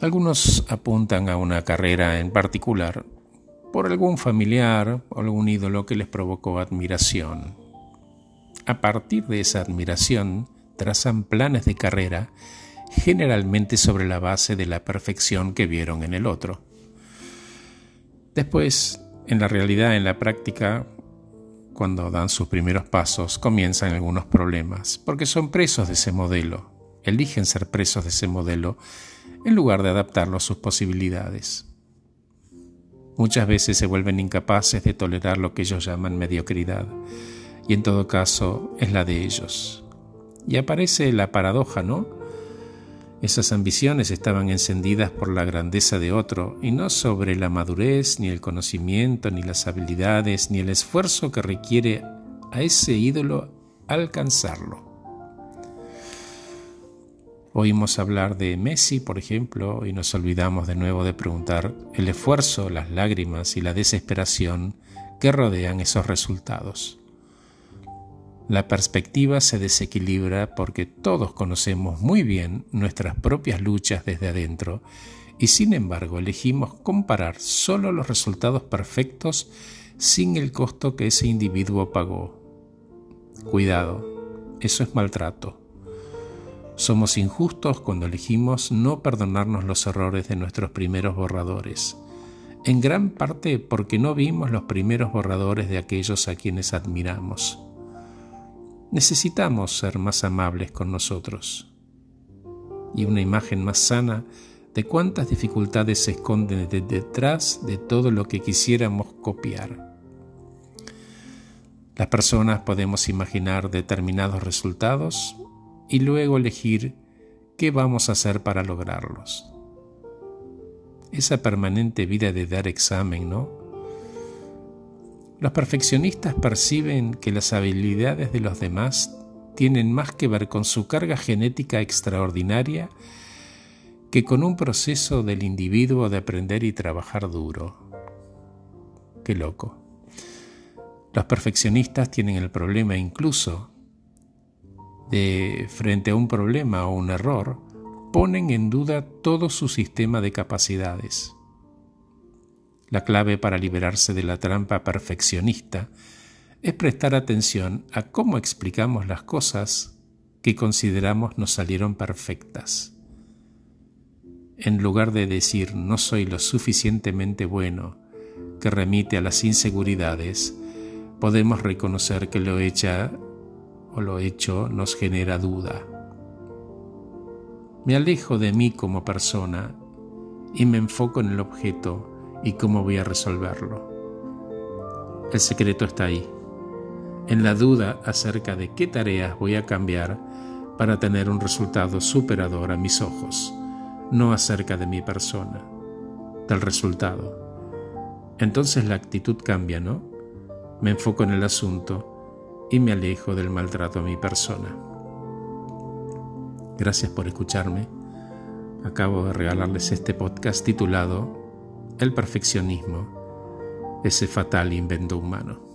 Algunos apuntan a una carrera en particular por algún familiar o algún ídolo que les provocó admiración. A partir de esa admiración, trazan planes de carrera generalmente sobre la base de la perfección que vieron en el otro. Después, en la realidad, en la práctica, cuando dan sus primeros pasos, comienzan algunos problemas, porque son presos de ese modelo, eligen ser presos de ese modelo en lugar de adaptarlo a sus posibilidades. Muchas veces se vuelven incapaces de tolerar lo que ellos llaman mediocridad, y en todo caso es la de ellos. Y aparece la paradoja, ¿no? Esas ambiciones estaban encendidas por la grandeza de otro y no sobre la madurez, ni el conocimiento, ni las habilidades, ni el esfuerzo que requiere a ese ídolo alcanzarlo. Oímos hablar de Messi, por ejemplo, y nos olvidamos de nuevo de preguntar el esfuerzo, las lágrimas y la desesperación que rodean esos resultados. La perspectiva se desequilibra porque todos conocemos muy bien nuestras propias luchas desde adentro y sin embargo elegimos comparar solo los resultados perfectos sin el costo que ese individuo pagó. Cuidado, eso es maltrato. Somos injustos cuando elegimos no perdonarnos los errores de nuestros primeros borradores, en gran parte porque no vimos los primeros borradores de aquellos a quienes admiramos. Necesitamos ser más amables con nosotros y una imagen más sana de cuántas dificultades se esconden detrás de todo lo que quisiéramos copiar. Las personas podemos imaginar determinados resultados y luego elegir qué vamos a hacer para lograrlos. Esa permanente vida de dar examen, ¿no? Los perfeccionistas perciben que las habilidades de los demás tienen más que ver con su carga genética extraordinaria que con un proceso del individuo de aprender y trabajar duro. Qué loco. Los perfeccionistas tienen el problema incluso de frente a un problema o un error, ponen en duda todo su sistema de capacidades. La clave para liberarse de la trampa perfeccionista es prestar atención a cómo explicamos las cosas que consideramos nos salieron perfectas. En lugar de decir no soy lo suficientemente bueno, que remite a las inseguridades, podemos reconocer que lo hecha lo hecho nos genera duda. Me alejo de mí como persona y me enfoco en el objeto y cómo voy a resolverlo. El secreto está ahí, en la duda acerca de qué tareas voy a cambiar para tener un resultado superador a mis ojos, no acerca de mi persona, del resultado. Entonces la actitud cambia, ¿no? Me enfoco en el asunto y me alejo del maltrato a mi persona. Gracias por escucharme. Acabo de regalarles este podcast titulado El perfeccionismo, ese fatal invento humano.